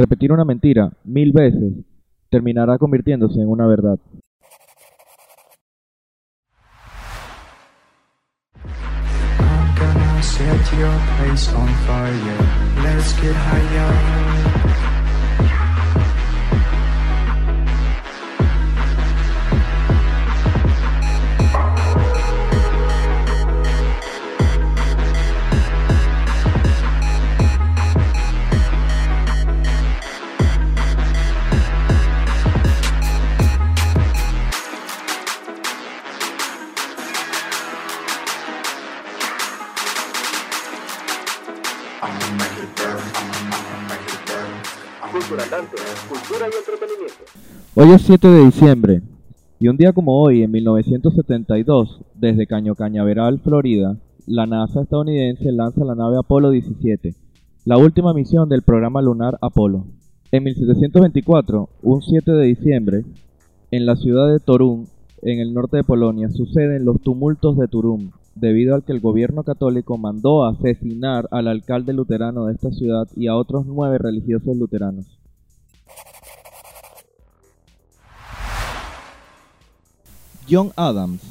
Repetir una mentira mil veces terminará convirtiéndose en una verdad. Hoy es 7 de diciembre y un día como hoy, en 1972, desde Caño Cañaveral, Florida, la NASA estadounidense lanza la nave Apolo 17, la última misión del programa lunar Apolo. En 1724, un 7 de diciembre, en la ciudad de Torun, en el norte de Polonia, suceden los tumultos de Turum, debido al que el gobierno católico mandó asesinar al alcalde luterano de esta ciudad y a otros nueve religiosos luteranos. John Adams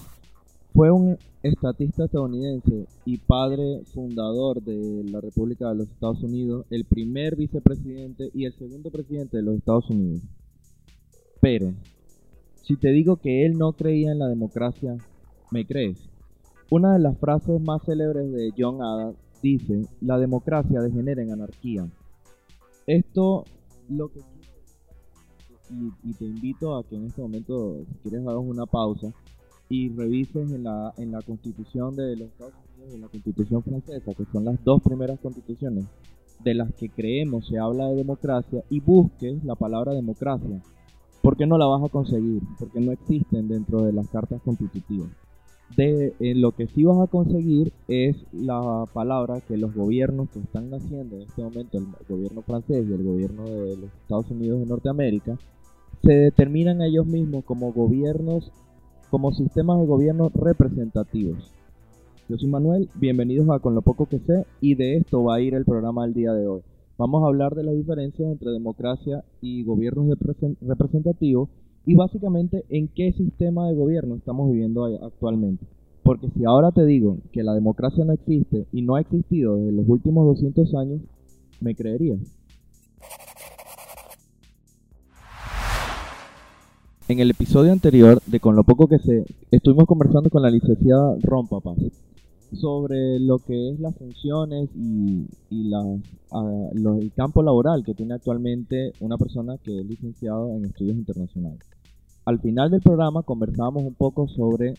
fue un estatista estadounidense y padre fundador de la República de los Estados Unidos, el primer vicepresidente y el segundo presidente de los Estados Unidos. Pero, si te digo que él no creía en la democracia, ¿me crees? Una de las frases más célebres de John Adams dice, la democracia degenera en anarquía. Esto lo que y, y te invito a que en este momento, si quieres, hagas una pausa y revises en la, en la constitución de los Estados Unidos y en la constitución francesa, que son las dos primeras constituciones de las que creemos se habla de democracia, y busques la palabra democracia. ¿Por qué no la vas a conseguir? Porque no existen dentro de las cartas constitutivas. De, eh, lo que sí vas a conseguir es la palabra que los gobiernos que están naciendo en este momento, el gobierno francés y el gobierno de los Estados Unidos de Norteamérica, se determinan ellos mismos como gobiernos, como sistemas de gobierno representativos. Yo soy Manuel, bienvenidos a Con lo poco que sé y de esto va a ir el programa del día de hoy. Vamos a hablar de las diferencias entre democracia y gobiernos represen- representativos y básicamente en qué sistema de gobierno estamos viviendo actualmente. Porque si ahora te digo que la democracia no existe y no ha existido desde los últimos 200 años, ¿me creerías? En el episodio anterior de Con lo poco que sé, estuvimos conversando con la licenciada Rompa Paz sobre lo que es las funciones y, y la- ah, lo- el campo laboral que tiene actualmente una persona que es licenciado en estudios internacionales. Al final del programa conversábamos un poco sobre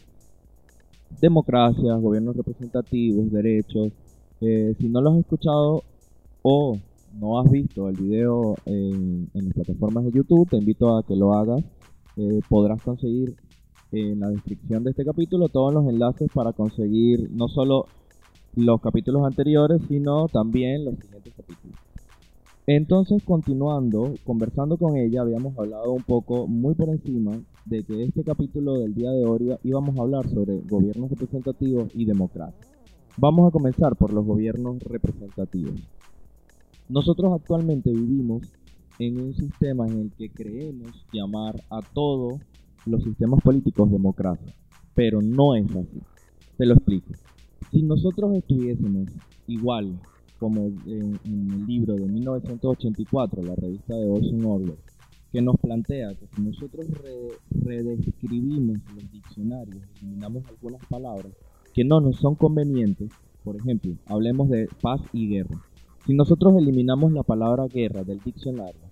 democracia, gobiernos representativos, derechos. Eh, si no lo has escuchado o no has visto el video en, en las plataformas de YouTube, te invito a que lo hagas. Eh, podrás conseguir en la descripción de este capítulo todos los enlaces para conseguir no solo los capítulos anteriores, sino también los siguientes capítulos. Entonces, continuando, conversando con ella, habíamos hablado un poco muy por encima de que este capítulo del día de hoy íbamos a hablar sobre gobiernos representativos y democracia. Vamos a comenzar por los gobiernos representativos. Nosotros actualmente vivimos en un sistema en el que creemos llamar a todos los sistemas políticos democracia, pero no es así. Te lo explico. Si nosotros estuviésemos igual como en, en el libro de 1984, la revista de Orson Orwell, que nos plantea que si nosotros re- redescribimos los diccionarios, eliminamos algunas palabras que no nos son convenientes, por ejemplo, hablemos de paz y guerra. Si nosotros eliminamos la palabra guerra del diccionario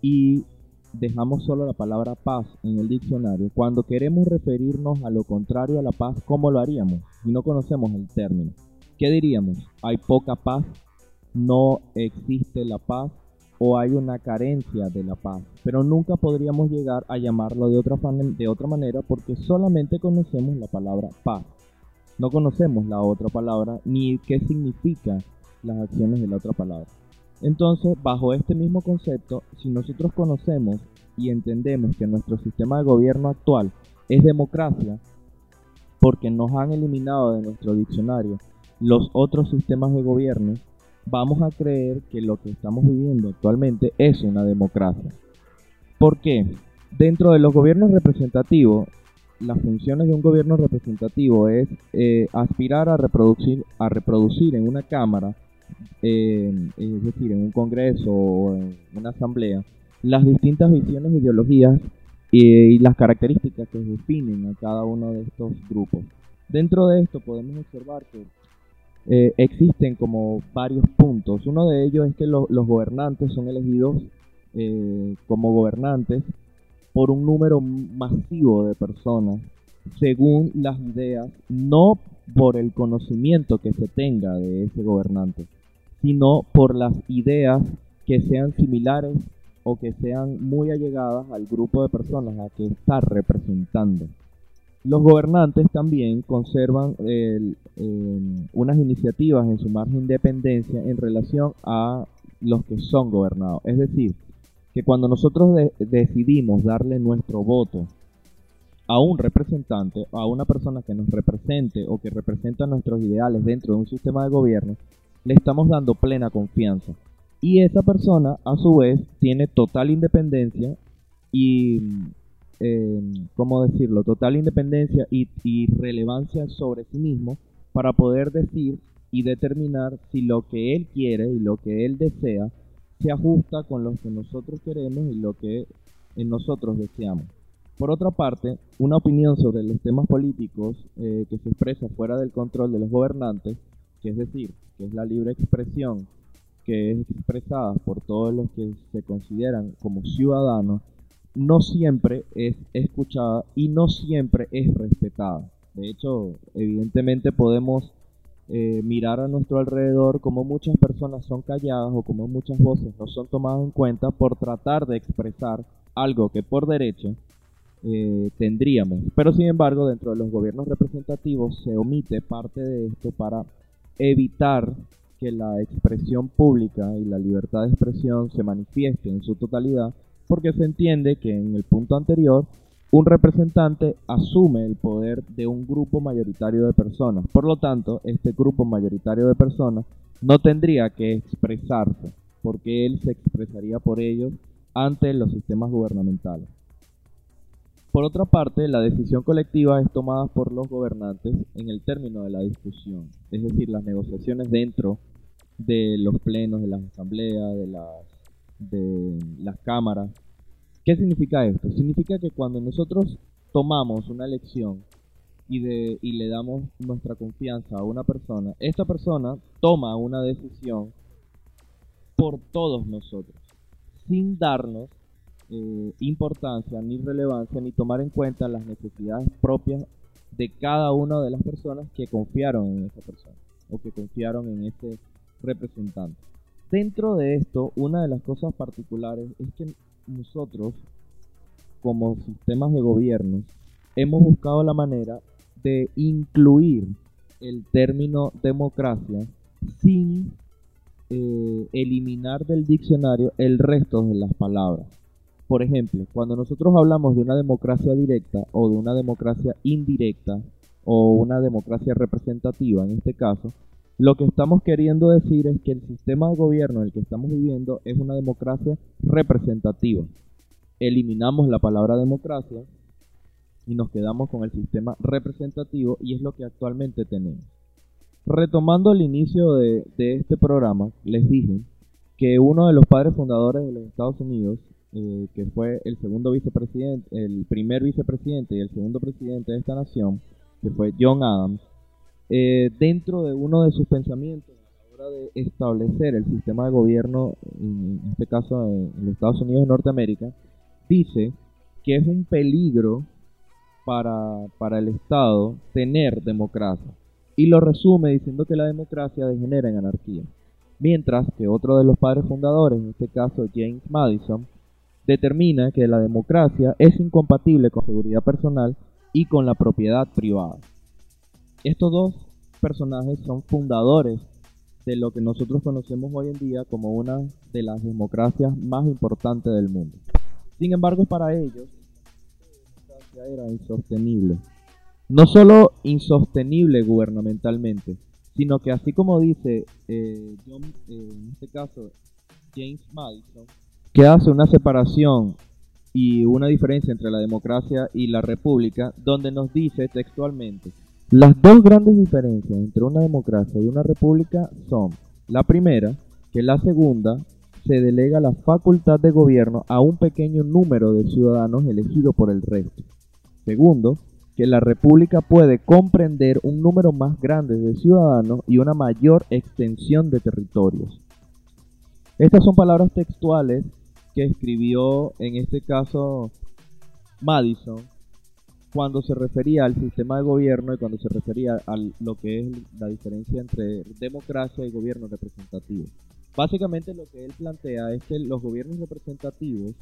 y dejamos solo la palabra paz en el diccionario, cuando queremos referirnos a lo contrario a la paz, ¿cómo lo haríamos? Si no conocemos el término. ¿Qué diríamos? ¿Hay poca paz? ¿No existe la paz? ¿O hay una carencia de la paz? Pero nunca podríamos llegar a llamarlo de otra, de otra manera porque solamente conocemos la palabra paz. No conocemos la otra palabra ni qué significa las acciones de la otra palabra. Entonces, bajo este mismo concepto, si nosotros conocemos y entendemos que nuestro sistema de gobierno actual es democracia, porque nos han eliminado de nuestro diccionario los otros sistemas de gobierno, vamos a creer que lo que estamos viviendo actualmente es una democracia. ¿Por qué? Dentro de los gobiernos representativos, las funciones de un gobierno representativo es eh, aspirar a reproducir, a reproducir en una cámara, eh, es decir, en un congreso o en una asamblea, las distintas visiones, ideologías y, y las características que definen a cada uno de estos grupos. Dentro de esto podemos observar que eh, existen como varios puntos. Uno de ellos es que lo- los gobernantes son elegidos eh, como gobernantes por un número masivo de personas según las ideas, no por el conocimiento que se tenga de ese gobernante, sino por las ideas que sean similares o que sean muy allegadas al grupo de personas a que está representando. Los gobernantes también conservan eh, unas iniciativas en su margen de dependencia en relación a los que son gobernados. Es decir, que cuando nosotros de- decidimos darle nuestro voto a un representante, a una persona que nos represente o que representa nuestros ideales dentro de un sistema de gobierno, le estamos dando plena confianza. Y esa persona, a su vez, tiene total independencia y, eh, ¿cómo decirlo? Total independencia y, y relevancia sobre sí mismo para poder decir y determinar si lo que él quiere y lo que él desea se ajusta con lo que nosotros queremos y lo que nosotros deseamos. Por otra parte, una opinión sobre los temas políticos eh, que se expresa fuera del control de los gobernantes, que es decir, que es la libre expresión que es expresada por todos los que se consideran como ciudadanos, no siempre es escuchada y no siempre es respetada. De hecho, evidentemente podemos eh, mirar a nuestro alrededor como muchas personas son calladas o como muchas voces no son tomadas en cuenta por tratar de expresar algo que por derecho eh, tendríamos. Pero sin embargo, dentro de los gobiernos representativos se omite parte de esto para evitar que la expresión pública y la libertad de expresión se manifieste en su totalidad, porque se entiende que en el punto anterior un representante asume el poder de un grupo mayoritario de personas. Por lo tanto, este grupo mayoritario de personas no tendría que expresarse, porque él se expresaría por ellos ante los sistemas gubernamentales. Por otra parte, la decisión colectiva es tomada por los gobernantes en el término de la discusión, es decir, las negociaciones dentro de los plenos, de las asambleas, de las, cámaras. ¿Qué significa esto? Significa que cuando nosotros tomamos una elección y, de, y le damos nuestra confianza a una persona, esta persona toma una decisión por todos nosotros, sin darnos eh, importancia ni relevancia ni tomar en cuenta las necesidades propias de cada una de las personas que confiaron en esa persona o que confiaron en ese representante. Dentro de esto, una de las cosas particulares es que nosotros, como sistemas de gobierno, hemos buscado la manera de incluir el término democracia sin eh, eliminar del diccionario el resto de las palabras. Por ejemplo, cuando nosotros hablamos de una democracia directa o de una democracia indirecta o una democracia representativa en este caso, lo que estamos queriendo decir es que el sistema de gobierno en el que estamos viviendo es una democracia representativa. Eliminamos la palabra democracia y nos quedamos con el sistema representativo y es lo que actualmente tenemos. Retomando el inicio de, de este programa, les dije que uno de los padres fundadores de los Estados Unidos, eh, que fue el segundo vicepresidente, el primer vicepresidente y el segundo presidente de esta nación, que fue John Adams, eh, dentro de uno de sus pensamientos a la hora de establecer el sistema de gobierno, en este caso en los Estados Unidos de Norteamérica, dice que es un peligro para, para el Estado tener democracia. Y lo resume diciendo que la democracia degenera en anarquía. Mientras que otro de los padres fundadores, en este caso James Madison, determina que la democracia es incompatible con seguridad personal y con la propiedad privada. Estos dos personajes son fundadores de lo que nosotros conocemos hoy en día como una de las democracias más importantes del mundo. Sin embargo, para ellos, la democracia era insostenible. No solo insostenible gubernamentalmente, sino que así como dice eh, eh, en este caso James Madison, que hace una separación y una diferencia entre la democracia y la república, donde nos dice textualmente, las dos grandes diferencias entre una democracia y una república son, la primera, que la segunda se delega la facultad de gobierno a un pequeño número de ciudadanos elegidos por el resto. Segundo, que la república puede comprender un número más grande de ciudadanos y una mayor extensión de territorios. Estas son palabras textuales que escribió en este caso Madison cuando se refería al sistema de gobierno y cuando se refería a lo que es la diferencia entre democracia y gobierno representativo. Básicamente lo que él plantea es que los gobiernos representativos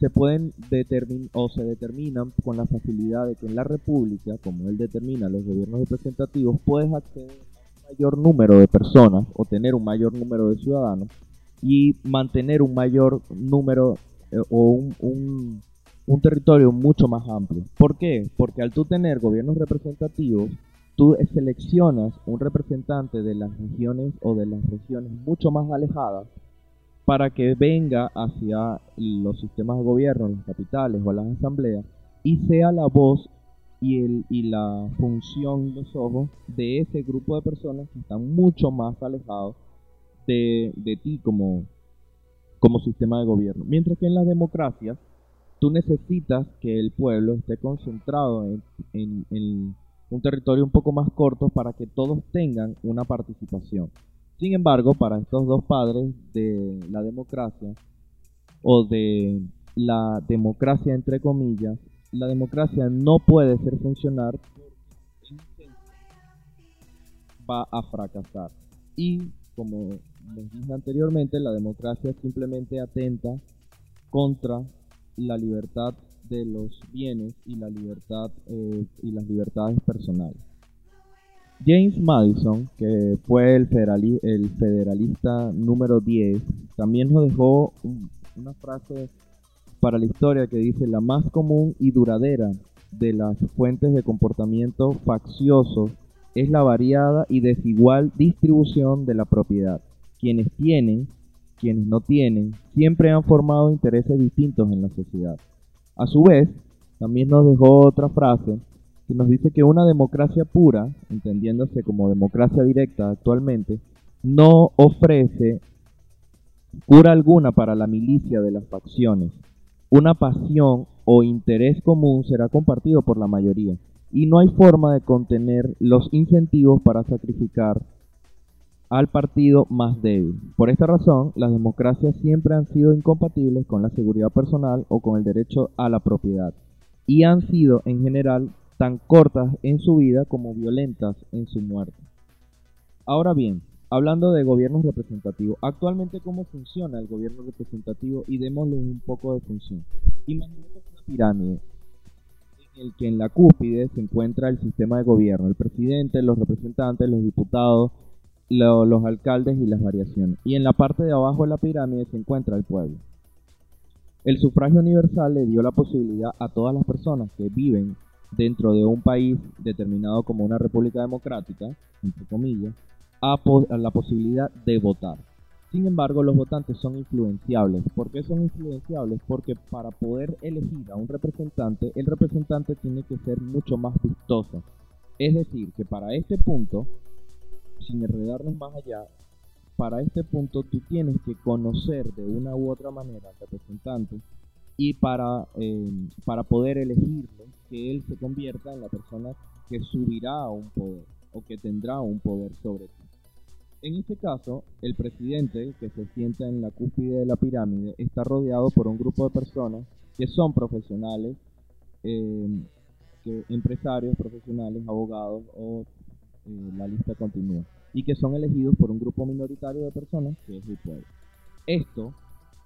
se pueden determinar o se determinan con la facilidad de que en la república, como él determina los gobiernos representativos, puedes acceder a un mayor número de personas o tener un mayor número de ciudadanos y mantener un mayor número eh, o un, un, territorio mucho más amplio. ¿Por qué? Porque al tú tener gobiernos representativos, tú seleccionas un representante de las regiones o de las regiones mucho más alejadas para que venga hacia los sistemas de gobierno, las capitales o las asambleas y sea la voz y, el, y la función, los ojos de ese grupo de personas que están mucho más alejados de, ti como, como sistema de gobierno. Mientras que en las democracias tú necesitas que el pueblo esté concentrado en, en, en un territorio un poco más corto para que todos tengan una participación. Sin embargo, para estos dos padres de la democracia, o de la democracia entre comillas, la democracia no puede ser funcionar porque va a fracasar. Y como les dije anteriormente, la democracia simplemente atenta contra la libertad de los bienes y la libertad eh, y las libertades personales. James Madison, que fue el, el federalista número 10, también nos dejó una frase para la historia que dice la más común y duradera de las fuentes de comportamiento faccioso es la variada y desigual distribución de la propiedad. Quienes tienen, quienes no tienen, siempre han formado intereses distintos en la sociedad. A su vez, también nos dejó otra frase que nos dice que una democracia pura, entendiéndose como democracia directa actualmente, no ofrece cura alguna para la milicia de las facciones. Una pasión o interés común será compartido por la mayoría y no hay forma de contener los incentivos para sacrificar al partido más débil. Por esta razón, las democracias siempre han sido incompatibles con la seguridad personal o con el derecho a la propiedad y han sido en general tan cortas en su vida como violentas en su muerte. Ahora bien, hablando de gobiernos representativos, actualmente cómo funciona el gobierno representativo y démosle un poco de función. Imaginemos una pirámide en el que en la cúspide se encuentra el sistema de gobierno, el presidente, los representantes, los diputados, los alcaldes y las variaciones. Y en la parte de abajo de la pirámide se encuentra el pueblo. El sufragio universal le dio la posibilidad a todas las personas que viven dentro de un país determinado como una república democrática, entre comillas, a, la posibilidad de votar. Sin embargo, los votantes son influenciables. ¿Por qué son influenciables? Porque para poder elegir a un representante, el representante tiene que ser mucho más vistoso. Es decir, que para este punto, sin enredarnos más allá, para este punto tú tienes que conocer de una u otra manera al representante y para, eh, para poder elegirlo, que él se convierta en la persona que subirá a un poder o que tendrá un poder sobre ti. En este caso, el presidente que se sienta en la cúspide de la pirámide está rodeado por un grupo de personas que son profesionales, eh, empresarios, profesionales, abogados o eh, la lista continúa, y que son elegidos por un grupo minoritario de personas que es el pueblo. Esto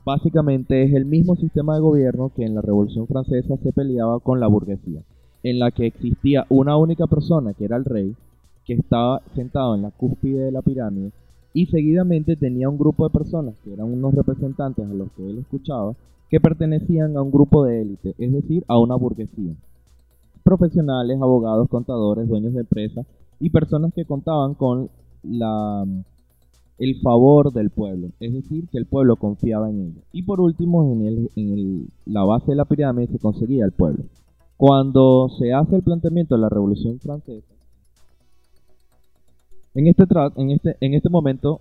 Básicamente es el mismo sistema de gobierno que en la Revolución Francesa se peleaba con la burguesía, en la que existía una única persona, que era el rey, que estaba sentado en la cúspide de la pirámide, y seguidamente tenía un grupo de personas, que eran unos representantes a los que él escuchaba, que pertenecían a un grupo de élite, es decir, a una burguesía. Profesionales, abogados, contadores, dueños de empresas y personas que contaban con la, el favor del pueblo, es decir, que el pueblo confiaba en ellos. Y por último, en, el, en el- la base de la pirámide se conseguía el pueblo. Cuando se hace el planteamiento de la Revolución Francesa, en este, en este, en este momento,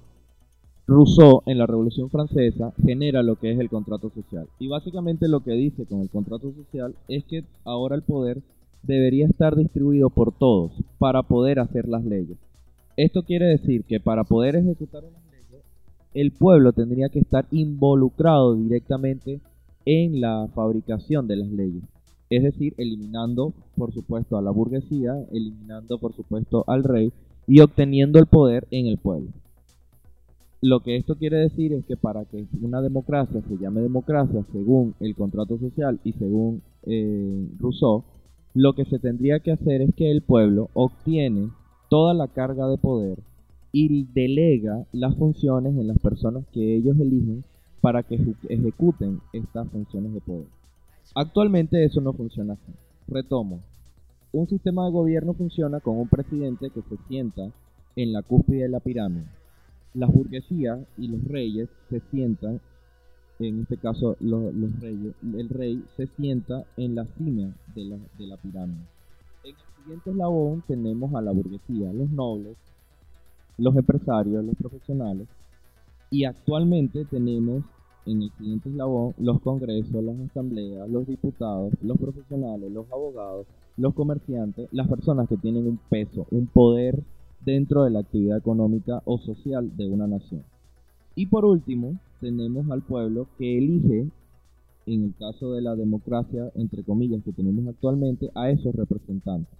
Rousseau en la Revolución Francesa genera lo que es el contrato social. Y básicamente lo que dice con el contrato social es que ahora el poder debería estar distribuido por todos para poder hacer las leyes. Esto quiere decir que para poder ejecutar unas leyes, el pueblo tendría que estar involucrado directamente en la fabricación de las leyes. Es decir, eliminando, por supuesto, a la burguesía, eliminando, por supuesto, al rey y obteniendo el poder en el pueblo. Lo que esto quiere decir es que para que una democracia se llame democracia según el contrato social y según eh, Rousseau, lo que se tendría que hacer es que el pueblo obtiene toda la carga de poder y delega las funciones en las personas que ellos eligen para que ejecuten estas funciones de poder. Actualmente eso no funciona así. Retomo. Un sistema de gobierno funciona con un presidente que se sienta en la cúspide de la pirámide. Las burguesías y los reyes se sientan, en este caso lo- los, reyes, el rey se sienta en la cima de la, de la pirámide. En el siguiente eslabón tenemos a la burguesía, los nobles, los empresarios, los profesionales, y actualmente tenemos en el siguiente eslabón los congresos, las asambleas, los diputados, los profesionales, los abogados, los comerciantes, las personas que tienen un peso, un poder dentro de la actividad económica o social de una nación. Y por último, tenemos al pueblo que elige, en el caso de la democracia, entre comillas, que tenemos actualmente, a esos representantes.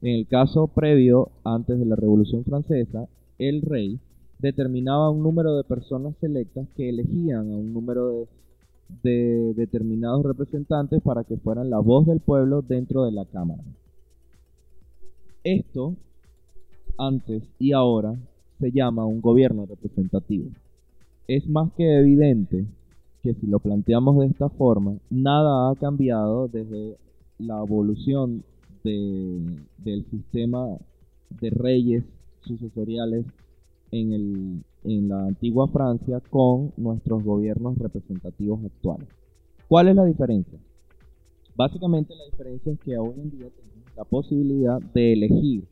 En el caso previo, antes de la Revolución Francesa, el rey determinaba un número de personas selectas que elegían a un número de, de determinados representantes para que fueran la voz del pueblo dentro de la Cámara. Esto, antes y ahora, se llama un gobierno representativo. Es más que evidente que si lo planteamos de esta forma, nada ha cambiado desde la evolución de- del sistema de reyes sucesoriales en, el, en la antigua Francia con nuestros gobiernos representativos actuales. ¿Cuál es la diferencia? Básicamente la diferencia es que hoy en día tenemos la posibilidad de elegir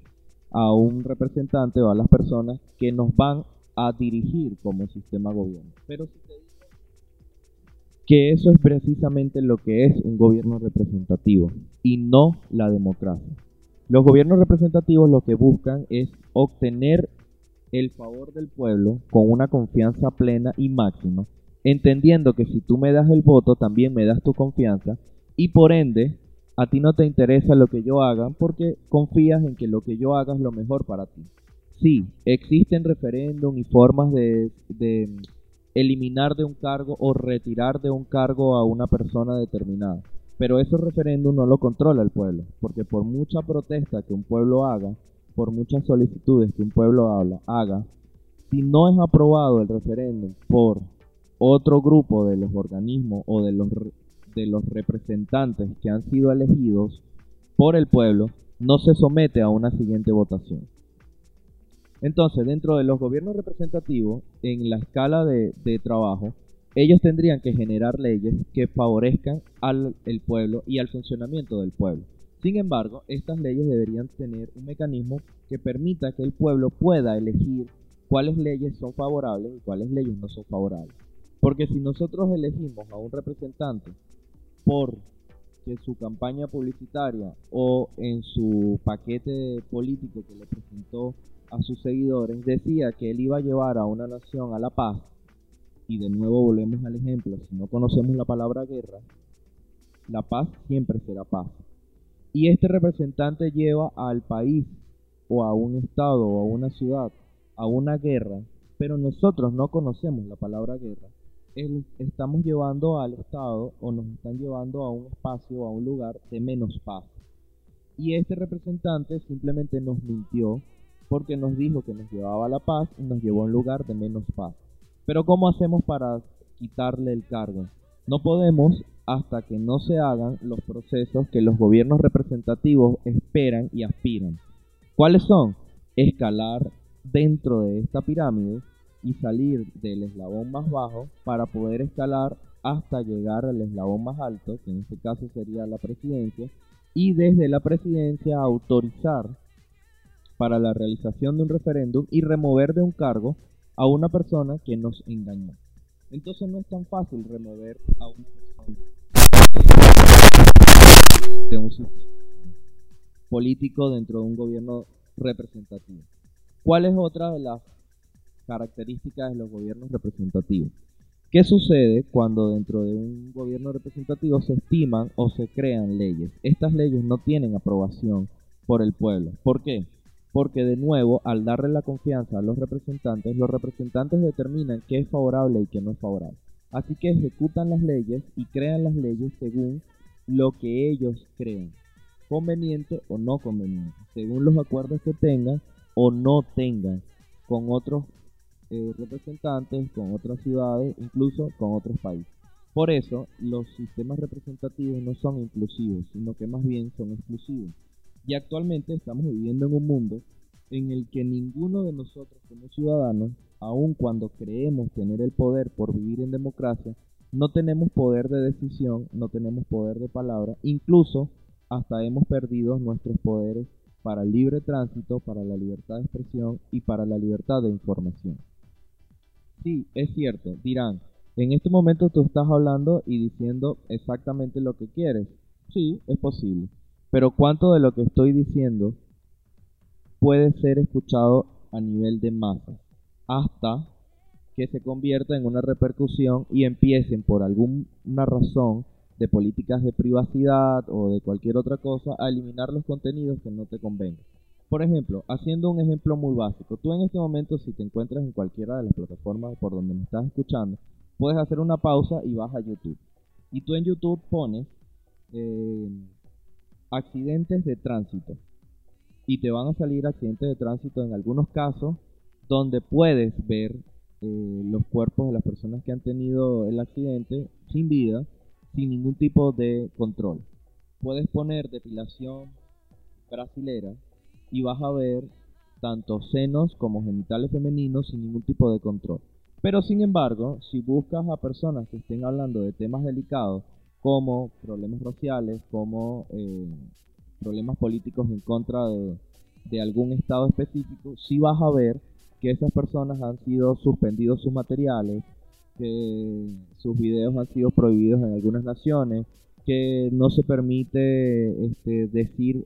a un representante o a las personas que nos van a dirigir como sistema gobierno. Pero si te digo que eso es precisamente lo que es un gobierno representativo y no la democracia. Los gobiernos representativos lo que buscan es obtener el favor del pueblo con una confianza plena y máxima, entendiendo que si tú me das el voto, también me das tu confianza y por ende a ti no te interesa lo que yo haga porque confías en que lo que yo haga es lo mejor para ti. Sí, existen referéndum y formas de, eliminar de un cargo o retirar de un cargo a una persona determinada. Pero ese referéndum no lo controla el pueblo, porque por mucha protesta que un pueblo haga, por muchas solicitudes que un pueblo habla, haga, si no es aprobado el referéndum por otro grupo de los organismos o de los, de los representantes que han sido elegidos por el pueblo, no se somete a una siguiente votación. Entonces, dentro de los gobiernos representativos, en la escala de, trabajo, ellos tendrían que generar leyes que favorezcan al pueblo y al funcionamiento del pueblo. Sin embargo, estas leyes deberían tener un mecanismo que permita que el pueblo pueda elegir cuáles leyes son favorables y cuáles leyes no son favorables. Porque si nosotros elegimos a un representante por que su campaña publicitaria o en su paquete político que le presentó a sus seguidores decía que él iba a llevar a una nación a la paz, y de nuevo volvemos al ejemplo, si no conocemos la palabra guerra, la paz siempre será paz. Y este representante lleva al país o a un estado o a una ciudad a una guerra, pero nosotros no conocemos la palabra guerra. El- estamos llevando al estado o nos están llevando a un espacio o a un lugar de menos paz. Y este representante simplemente nos mintió porque nos dijo que nos llevaba a la paz y nos llevó a un lugar de menos paz. Pero ¿cómo hacemos para quitarle el cargo? No podemos hasta que no se hagan los procesos que los gobiernos representativos esperan y aspiran. ¿Cuáles son? Escalar dentro de esta pirámide y salir del eslabón más bajo para poder escalar hasta llegar al eslabón más alto, que en este caso sería la presidencia, y desde la presidencia autorizar para la realización de un referéndum y remover de un cargo a una persona que nos engañó. Entonces no es tan fácil remover a una persona de un sistema político dentro de un gobierno representativo. ¿Cuál es otra de las características de los gobiernos representativos? ¿Qué sucede cuando dentro de un gobierno representativo se estiman o se crean leyes? Estas leyes no tienen aprobación por el pueblo. ¿Por qué? Porque de nuevo, al darle la confianza a los representantes, los representantes determinan qué es favorable y qué no es favorable. Así que ejecutan las leyes y crean las leyes según lo que ellos crean, conveniente o no conveniente, según los acuerdos que tengan o no tengan con otros eh, representantes, con otras ciudades, incluso con otros países. Por eso, los sistemas representativos no son inclusivos, sino que más bien son exclusivos. Y actualmente estamos viviendo en un mundo en el que ninguno de nosotros como ciudadanos, aun cuando creemos tener el poder por vivir en democracia, no tenemos poder de decisión, no tenemos poder de palabra, incluso hasta hemos perdido nuestros poderes para el libre tránsito, para la libertad de expresión y para la libertad de información. Sí, es cierto, dirán, en este momento tú estás hablando y diciendo exactamente lo que quieres. Sí, es posible. Pero ¿cuánto de lo que estoy diciendo puede ser escuchado a nivel de masa? Hasta que se convierta en una repercusión y empiecen por alguna razón de políticas de privacidad o de cualquier otra cosa a eliminar los contenidos que no te convengan. Por ejemplo, haciendo un ejemplo muy básico, tú en este momento si te encuentras en cualquiera de las plataformas por donde me estás escuchando, puedes hacer una pausa y vas a YouTube. Y tú en YouTube pones eh, accidentes de tránsito. Y te van a salir accidentes de tránsito en algunos casos donde puedes ver eh, los cuerpos de las personas que han tenido el accidente sin vida, sin ningún tipo de control. Puedes poner depilación brasilera y vas a ver tanto senos como genitales femeninos sin ningún tipo de control. Pero sin embargo, si buscas a personas que estén hablando de temas delicados como problemas raciales, como eh, problemas políticos en contra de, algún estado específico, sí vas a ver que esas personas han sido suspendidos sus materiales, que sus videos han sido prohibidos en algunas naciones, que no se permite este, decir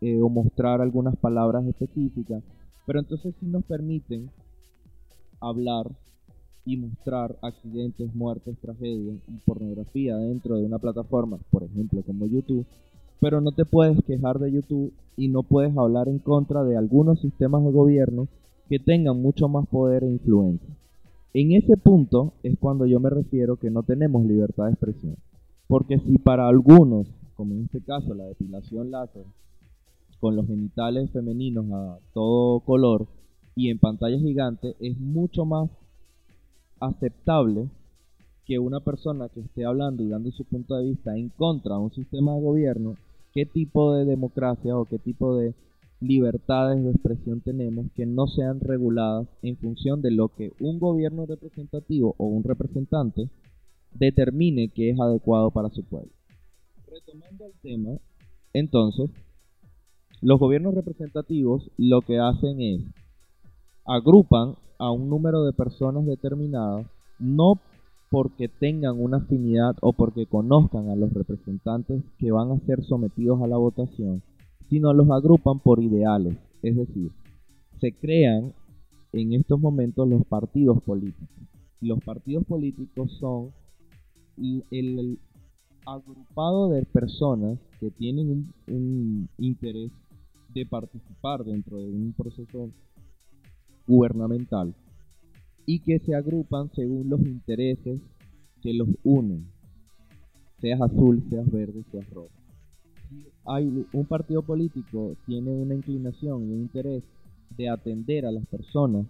eh, o mostrar algunas palabras específicas, pero entonces sí nos permiten hablar y mostrar accidentes, muertes, tragedias y pornografía dentro de una plataforma, por ejemplo como YouTube, pero no te puedes quejar de YouTube y no puedes hablar en contra de algunos sistemas de gobierno que tengan mucho más poder e influencia. En ese punto es cuando yo me refiero que no tenemos libertad de expresión. Porque si para algunos, como en este caso la depilación láser, con los genitales femeninos a todo color y en pantalla gigante es mucho más aceptable que una persona que esté hablando y dando su punto de vista en contra de un sistema de gobierno, qué tipo de democracia o qué tipo de libertades de expresión tenemos que no sean reguladas en función de lo que un gobierno representativo o un representante determine que es adecuado para su pueblo. Retomando el tema, entonces, los gobiernos representativos lo que hacen es agrupan a un número de personas determinadas, no porque tengan una afinidad o porque conozcan a los representantes que van a ser sometidos a la votación, sino los agrupan por ideales, es decir, se crean en estos momentos los partidos políticos. Los partidos políticos son el, agrupado de personas que tienen un, un interés de participar dentro de un proceso gubernamental y que se agrupan según los intereses que los unen, seas azul, seas verde, seas rojo. Si hay un partido político tiene una inclinación y un interés de atender a las personas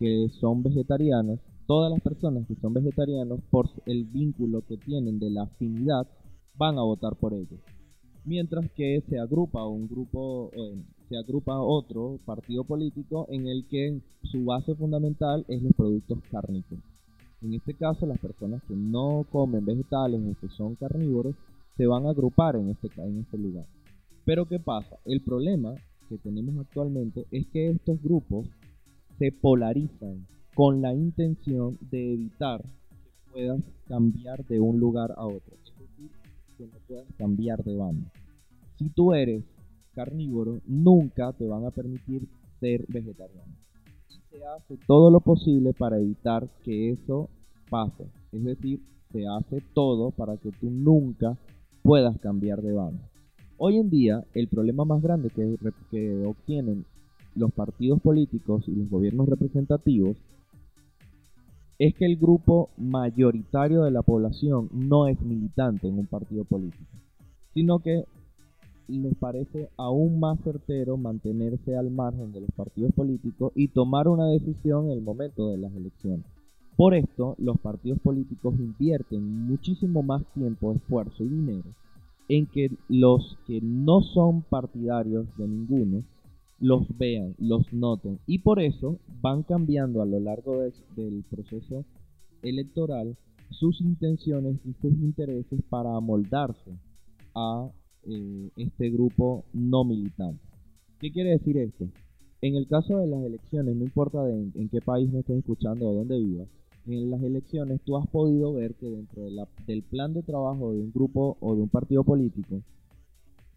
que son vegetarianas, todas las personas que son vegetarianos por el vínculo que tienen de la afinidad van a votar por ellos mientras que se agrupa un grupo, se agrupa otro partido político en el que su base fundamental es los productos cárnicos. En este caso, las personas que no comen vegetales o que son carnívoros se van a agrupar en este, en este lugar. Pero ¿qué pasa? El problema que tenemos actualmente es que estos grupos se polarizan con la intención de evitar que puedas cambiar de un lugar a otro. Es decir, que no puedas cambiar de banda. Si tú eres carnívoro, nunca te van a permitir ser vegetariano. Se hace todo lo posible para evitar que eso pase. Es decir, se hace todo para que tú nunca puedas cambiar de banda. Hoy en día, el problema más grande que obtienen los partidos políticos y los gobiernos representativos es que el grupo mayoritario de la población no es militante en un partido político, sino que les parece aún más certero mantenerse al margen de los partidos políticos y tomar una decisión en el momento de las elecciones. Por esto, los partidos políticos invierten muchísimo más tiempo, esfuerzo y dinero en que los que no son partidarios de ninguno los vean, los noten y por eso van cambiando a lo largo del proceso electoral sus intenciones y sus intereses para amoldarse a eh, este grupo no militante. ¿Qué quiere decir esto? En el caso de las elecciones, no importa en qué país me estés escuchando o dónde vivas, en las elecciones tú has podido ver que dentro del plan de trabajo de un grupo o de un partido político,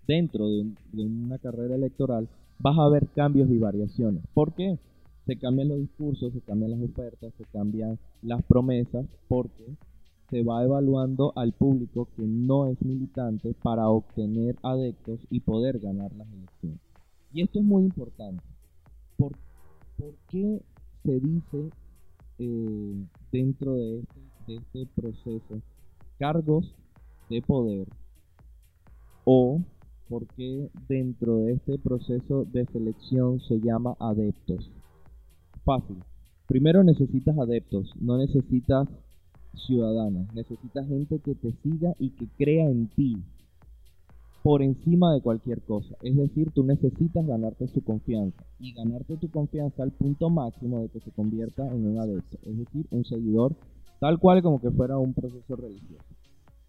dentro de, una carrera electoral, vas a ver cambios y variaciones. ¿Por qué? Se cambian los discursos, se cambian las ofertas, se cambian las promesas, porque se va evaluando al público que no es militante para obtener adeptos y poder ganar las elecciones. Y esto es muy importante. ¿Por, ¿por qué se dice eh, dentro de este, de este proceso cargos de poder o porque dentro de este proceso de selección se llama adeptos. Fácil. Primero necesitas adeptos, no necesitas ciudadanos, necesitas gente que te siga y que crea en ti por encima de cualquier cosa. Es decir, tú necesitas ganarte su confianza y ganarte tu confianza al punto máximo de que se convierta en un adepto, es decir, un seguidor tal cual como que fuera un proceso religioso.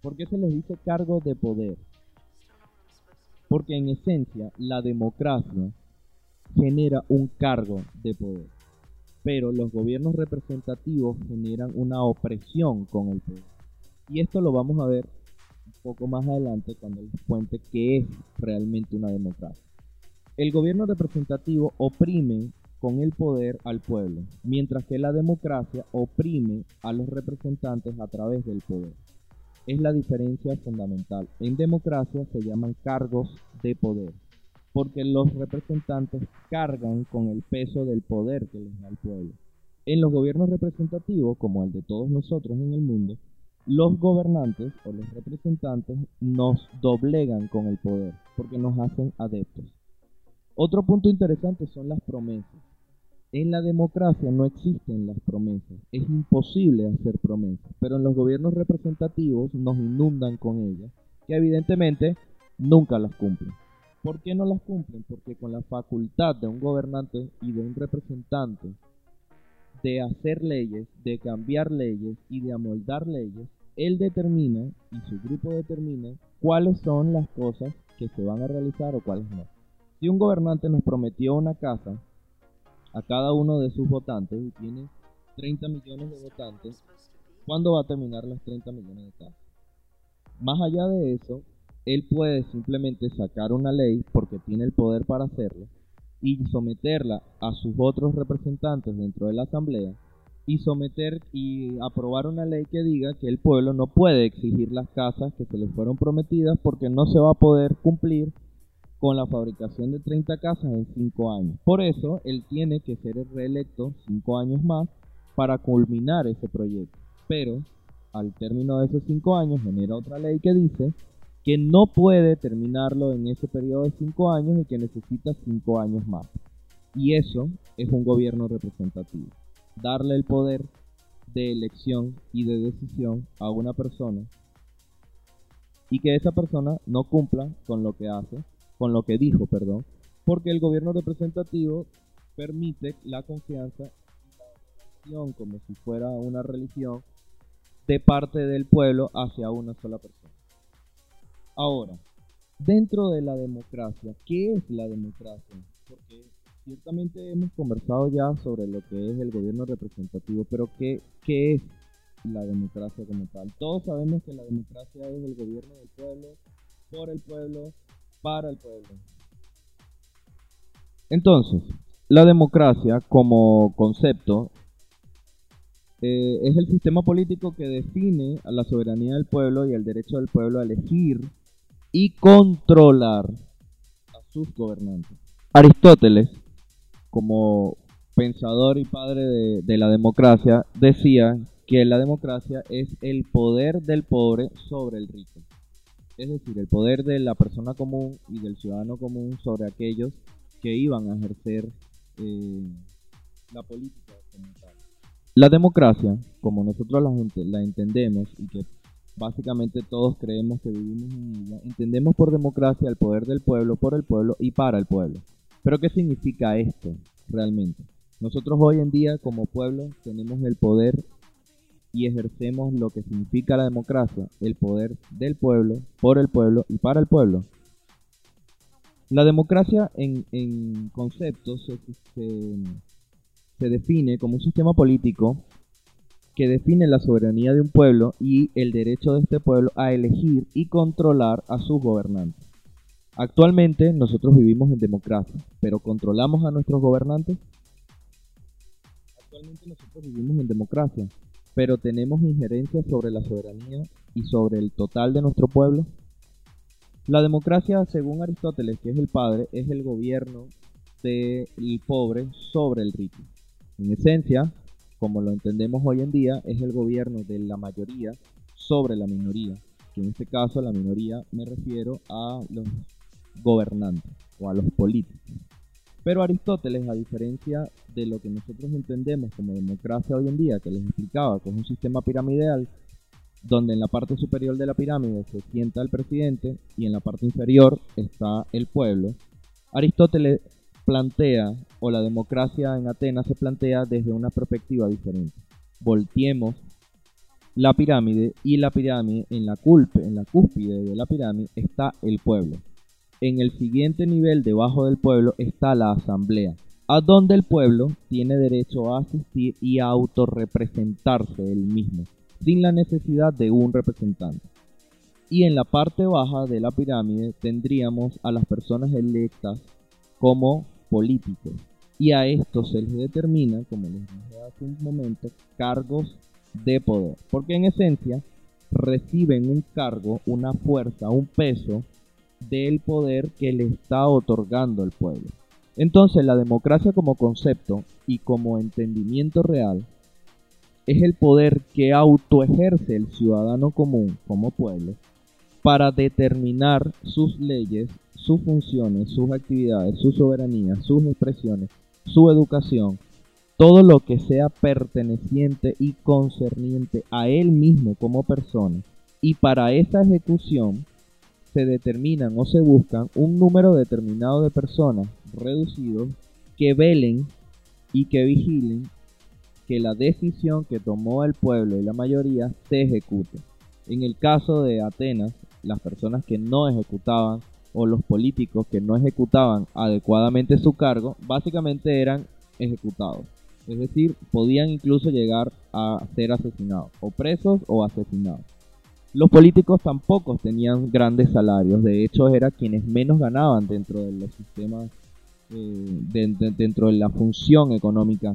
¿Por qué se les dice cargo de poder? Porque en esencia la democracia genera un cargo de poder, pero los gobiernos representativos generan una opresión con el poder. Y esto lo vamos a ver poco más adelante cuando les cuente qué es realmente una democracia. El gobierno representativo oprime con el poder al pueblo, mientras que la democracia oprime a los representantes a través del poder. Es la diferencia fundamental. En democracia se llaman cargos de poder, porque los representantes cargan con el peso del poder que les da el pueblo. En los gobiernos representativos, como el de todos nosotros en el mundo, los gobernantes o los representantes nos doblegan con el poder porque nos hacen adeptos. Otro punto interesante son las promesas. En la democracia no existen las promesas, es imposible hacer promesas, pero en los gobiernos representativos nos inundan con ellas, que evidentemente nunca las cumplen. ¿Por qué no las cumplen? Porque con la facultad de un gobernante y de un representante de hacer leyes, de cambiar leyes y de amoldar leyes, él determina y su grupo determina cuáles son las cosas que se van a realizar o cuáles no. Si un gobernante nos prometió una casa a cada uno de sus votantes y tiene 30 millones de votantes, ¿cuándo va a terminar las 30 millones de casas? Más allá de eso, él puede simplemente sacar una ley porque tiene el poder para hacerlo y someterla a sus otros representantes dentro de la asamblea y someter y aprobar una ley que diga que el pueblo no puede exigir las casas que se les fueron prometidas porque no se va a poder cumplir con la fabricación de 30 casas en 5 años. Por eso, él tiene que ser reelecto 5 años más para culminar ese proyecto. Pero, al término de esos 5 años, genera otra ley que dice que no puede terminarlo en ese periodo de 5 años y que necesita 5 años más. Y eso es un gobierno representativo darle el poder de elección y de decisión a una persona y que esa persona no cumpla con lo que hace, con lo que dijo, perdón, porque el gobierno representativo permite la confianza como si fuera una religión de parte del pueblo hacia una sola persona. Ahora, dentro de la democracia, ¿qué es la democracia? Porque ciertamente hemos conversado ya sobre lo que es el gobierno representativo, pero ¿qué, es la democracia como tal? Todos sabemos que la democracia es el gobierno del pueblo, por el pueblo, para el pueblo. Entonces, la democracia como concepto eh, es el sistema político que define a la soberanía del pueblo y el derecho del pueblo a elegir y controlar a sus gobernantes. Aristóteles, como pensador y padre de, la democracia, decía que la democracia es el poder del pobre sobre el rico. Es decir, el poder de la persona común y del ciudadano común sobre aquellos que iban a ejercer eh, la política. La democracia, como nosotros la gente la entendemos y que básicamente todos creemos que vivimos en ella, entendemos por democracia el poder del pueblo, por el pueblo y para el pueblo. Pero ¿qué significa esto realmente? Nosotros hoy en día como pueblo tenemos el poder y ejercemos lo que significa la democracia, el poder del pueblo, por el pueblo y para el pueblo. La democracia en, en conceptos se, se, se define como un sistema político que define la soberanía de un pueblo y el derecho de este pueblo a elegir y controlar a sus gobernantes. Actualmente nosotros vivimos en democracia, pero ¿controlamos a nuestros gobernantes? Actualmente nosotros vivimos en democracia, pero tenemos injerencia sobre la soberanía y sobre el total de nuestro pueblo. La democracia, según Aristóteles, que es el padre, es el gobierno del pobre sobre el rico. En esencia, como lo entendemos hoy en día, es el gobierno de la mayoría sobre la minoría. Que en este caso, la minoría me refiero a los gobernantes o a los políticos. Pero Aristóteles, a diferencia de lo que nosotros entendemos como democracia hoy en día, que les explicaba que es un sistema piramidal, donde en la parte superior de la pirámide se sienta el presidente y en la parte inferior está el pueblo, Aristóteles plantea, o la democracia en Atenas se plantea desde una perspectiva diferente. Volteemos la pirámide y la pirámide en la, culpe, en la cúspide de la pirámide está el pueblo. En el siguiente nivel debajo del pueblo está la asamblea, a donde el pueblo tiene derecho a asistir y a autorrepresentarse él mismo, sin la necesidad de un representante. Y en la parte baja de la pirámide tendríamos a las personas electas como Y a estos se les determina, como les dije hace un momento, cargos de poder. Porque en esencia reciben un cargo, una fuerza, un peso del poder que le está otorgando el pueblo. Entonces la democracia como concepto y como entendimiento real es el poder que autoejerce el ciudadano común como pueblo para determinar sus leyes, sus funciones, sus actividades, su soberanía, sus expresiones, su educación, todo lo que sea perteneciente y concerniente a él mismo como persona. Y para esa ejecución se determinan o se buscan un número determinado de personas reducidos que velen y que vigilen que la decisión que tomó el pueblo y la mayoría se ejecute. En el caso de Atenas, las personas que no ejecutaban o los políticos que no ejecutaban adecuadamente su cargo, básicamente eran ejecutados. Es decir, podían incluso llegar a ser asesinados, o presos o asesinados. Los políticos tampoco tenían grandes salarios, de hecho eran quienes menos ganaban dentro de los sistemas, eh, dentro de la función económica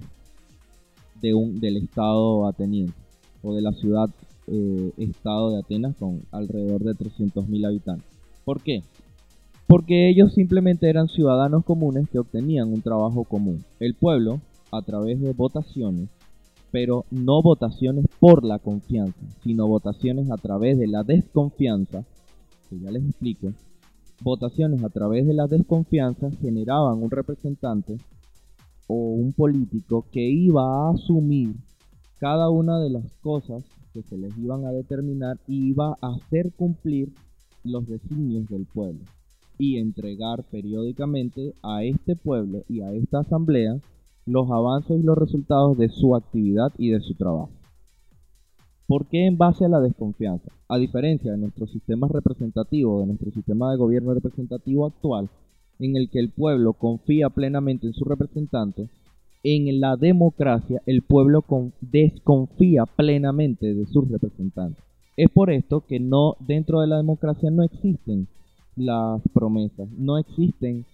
de un, del Estado ateniense o de la ciudad eh, Estado de Atenas con alrededor de 300.000 habitantes. ¿Por qué? Porque ellos simplemente eran ciudadanos comunes que obtenían un trabajo común. El pueblo, a través de votaciones, pero no votaciones por la confianza, sino votaciones a través de la desconfianza, que ya les explico, votaciones a través de la desconfianza generaban un representante o un político que iba a asumir cada una de las cosas que se les iban a determinar y iba a hacer cumplir los designios del pueblo. y entregar periódicamente a este pueblo y a esta asamblea los avances y los resultados de su actividad y de su trabajo. ¿Por qué en base a la desconfianza? A diferencia de nuestro sistema representativo, de nuestro sistema de gobierno representativo actual, en el que el pueblo confía plenamente en su representante, en la democracia el pueblo desconfía plenamente de sus representantes. Es por esto que no dentro de la democracia no existen las promesas, no existen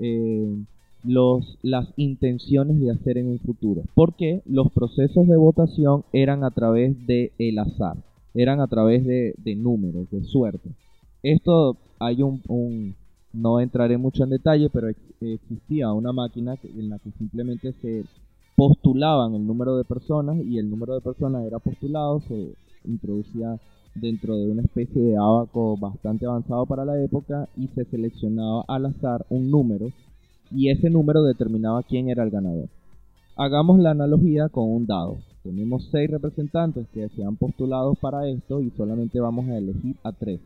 eh, los, las intenciones de hacer en un futuro, porque los procesos de votación eran a través de el azar, eran a través de, números, de suerte. Esto hay un, no entraré mucho en detalle, pero existía una máquina en la que simplemente se postulaban el número de personas y el número de personas era postulado, se introducía dentro de una especie de abaco bastante avanzado para la época y se seleccionaba al azar un número y ese número determinaba quién era el ganador. Hagamos la analogía con un dado. Tenemos seis representantes que se han postulado para esto y solamente vamos a elegir a tres.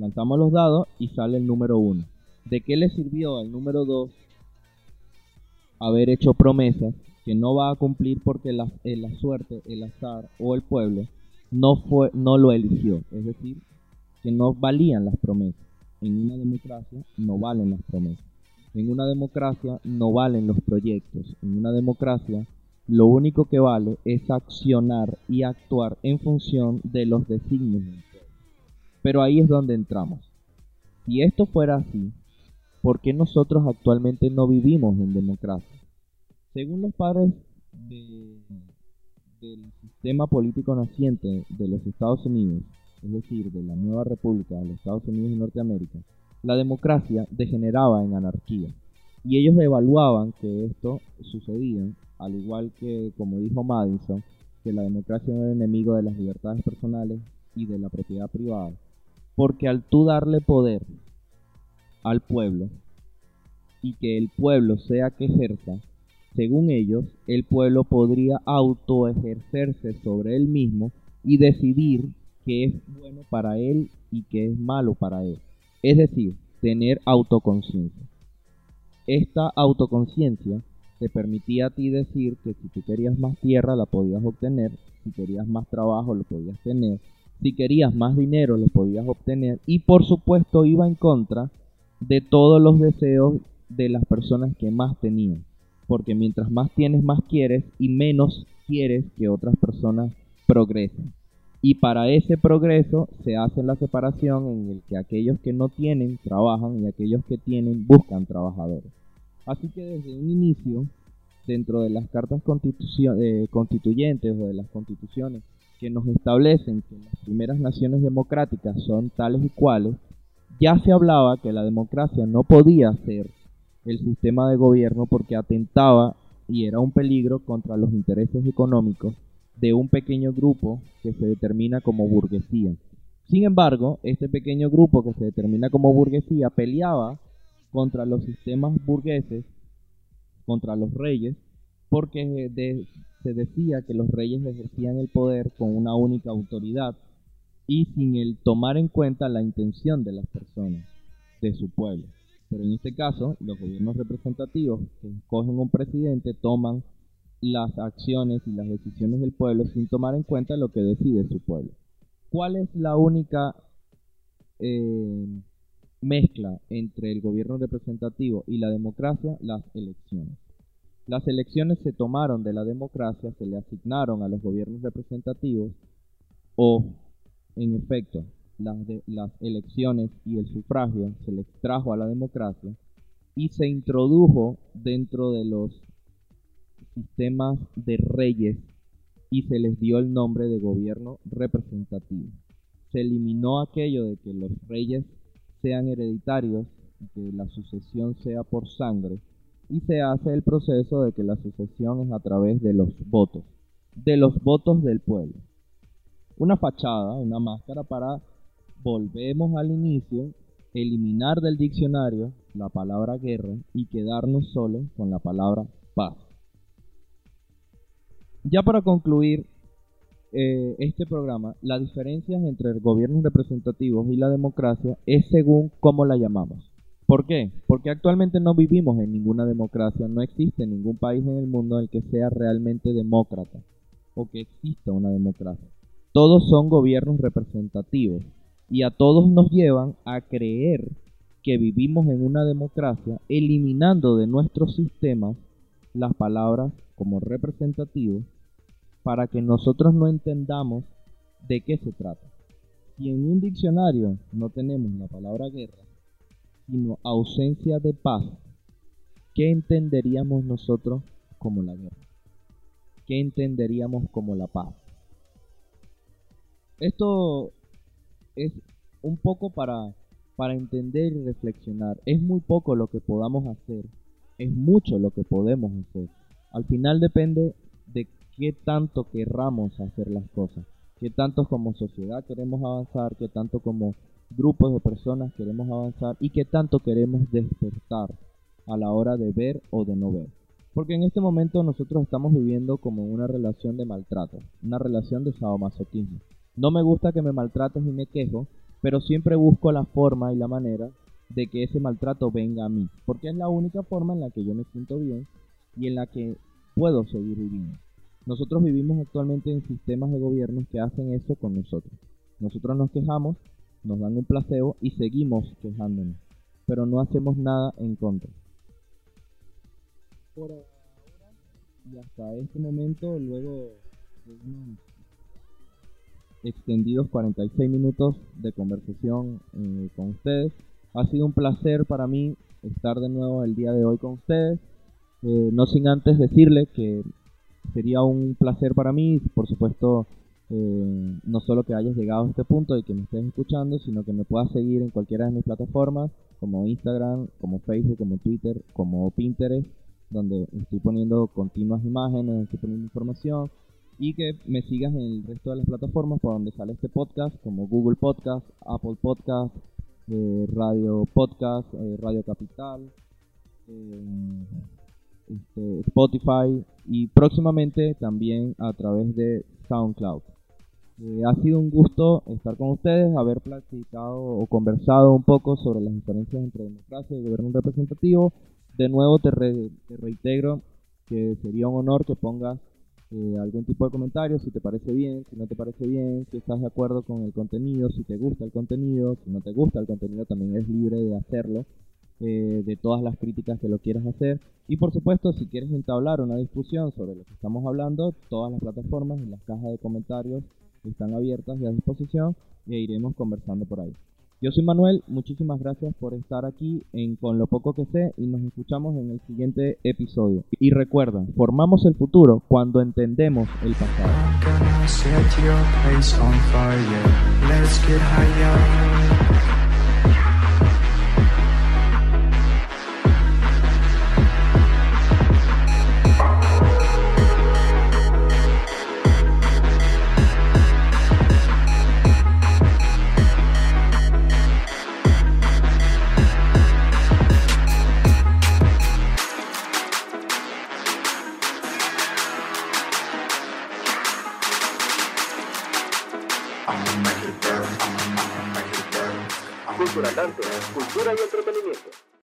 Lanzamos los dados y sale el número uno. ¿De qué le sirvió al número dos haber hecho promesas que no va a cumplir porque la, eh, la suerte, el azar o el pueblo no, fue, no lo eligió? Es decir, que no valían las promesas. En una democracia no valen las promesas. En una democracia no valen los proyectos. En una democracia lo único que vale es accionar y actuar en función de los designios Pero ahí es donde entramos. Si esto fuera así, ¿por qué nosotros actualmente no vivimos en democracia? Según los padres del sistema político naciente de los Estados Unidos, es decir, de la nueva república de los Estados Unidos y Norteamérica, la democracia degeneraba en anarquía. Y ellos evaluaban que esto sucedía, al igual que, como dijo Madison, que la democracia era enemigo de las libertades personales y de la propiedad privada. Porque al tú darle poder al pueblo y que el pueblo sea que ejerza, según ellos, el pueblo podría autoejercerse sobre él mismo y decidir qué es bueno para él y qué es malo para él. Es decir, tener autoconciencia. Esta autoconciencia te permitía a ti decir que si tú querías más tierra la podías obtener, si querías más trabajo lo podías tener, si querías más dinero lo podías obtener y por supuesto iba en contra de todos los deseos de las personas que más tenían. Porque mientras más tienes, más quieres y menos quieres que otras personas progresen. Y para ese progreso se hace la separación en el que aquellos que no tienen trabajan y aquellos que tienen buscan trabajadores. Así que desde un inicio, dentro de las cartas eh, constituyentes o de las constituciones que nos establecen que las primeras naciones democráticas son tales y cuales, ya se hablaba que la democracia no podía ser el sistema de gobierno porque atentaba y era un peligro contra los intereses económicos de un pequeño grupo que se determina como burguesía. Sin embargo, este pequeño grupo que se determina como burguesía peleaba contra los sistemas burgueses, contra los reyes, porque se decía que los reyes ejercían el poder con una única autoridad y sin el tomar en cuenta la intención de las personas, de su pueblo. Pero en este caso, los gobiernos representativos que escogen un presidente toman las acciones y las decisiones del pueblo sin tomar en cuenta lo que decide su pueblo. ¿Cuál es la única eh, mezcla entre el gobierno representativo y la democracia? Las elecciones. Las elecciones se tomaron de la democracia, se le asignaron a los gobiernos representativos o, en efecto, las, elecciones y el sufragio se le extrajo a la democracia y se introdujo dentro de los sistemas de reyes y se les dio el nombre de gobierno representativo. Se eliminó aquello de que los reyes sean hereditarios, que la sucesión sea por sangre, y se hace el proceso de que la sucesión es a través de los votos, de los votos del pueblo. Una fachada, una máscara para, volvemos al inicio, eliminar del diccionario la palabra guerra y quedarnos solo con la palabra paz. Ya para concluir eh, este programa, las diferencias entre gobiernos representativos y la democracia es según cómo la llamamos. ¿Por qué? Porque actualmente no vivimos en ninguna democracia, no existe ningún país en el mundo en el que sea realmente demócrata o que exista una democracia. Todos son gobiernos representativos y a todos nos llevan a creer que vivimos en una democracia eliminando de nuestros sistemas las palabras como representativo para que nosotros no entendamos de qué se trata. Si en un diccionario no tenemos la palabra guerra, sino ausencia de paz, ¿qué entenderíamos nosotros como la guerra? ¿Qué entenderíamos como la paz? Esto es un poco para, para entender y reflexionar. Es muy poco lo que podamos hacer, es mucho lo que podemos hacer. Al final depende de qué tanto querramos hacer las cosas, qué tanto como sociedad queremos avanzar, qué tanto como grupos de personas queremos avanzar y qué tanto queremos despertar a la hora de ver o de no ver. Porque en este momento nosotros estamos viviendo como una relación de maltrato, una relación de sadomasoquismo. No me gusta que me maltrates y me quejo, pero siempre busco la forma y la manera de que ese maltrato venga a mí, porque es la única forma en la que yo me siento bien y en la que puedo seguir viviendo. Nosotros vivimos actualmente en sistemas de gobierno que hacen eso con nosotros. Nosotros nos quejamos, nos dan un placebo y seguimos quejándonos, pero no hacemos nada en contra. Por ahora y hasta este momento, luego de unos extendidos 46 minutos de conversación eh, con ustedes, ha sido un placer para mí estar de nuevo el día de hoy con ustedes. Eh, no sin antes decirle que sería un placer para mí, por supuesto, eh, no solo que hayas llegado a este punto y que me estés escuchando, sino que me puedas seguir en cualquiera de mis plataformas, como Instagram, como Facebook, como Twitter, como Pinterest, donde estoy poniendo continuas imágenes, estoy poniendo información, y que me sigas en el resto de las plataformas por donde sale este podcast, como Google Podcast, Apple Podcast, eh, Radio Podcast, eh, Radio Capital, este, Spotify y próximamente también a través de SoundCloud. Eh, ha sido un gusto estar con ustedes, haber platicado o conversado un poco sobre las diferencias entre democracia y gobierno representativo. De nuevo te, reitero que sería un honor que pongas eh, algún tipo de comentario, si te parece bien, si no te parece bien, si estás de acuerdo con el contenido, si te gusta el contenido, si no te gusta el contenido también es libre de hacerlo. Eh, de todas las críticas que lo quieras hacer. Y por supuesto, si quieres entablar una discusión sobre lo que estamos hablando, todas las plataformas y las cajas de comentarios están abiertas y a disposición e iremos conversando por ahí. Yo soy Manuel, muchísimas gracias por estar aquí en Con lo poco que sé y nos escuchamos en el siguiente episodio. Y recuerda, formamos el futuro cuando entendemos el pasado.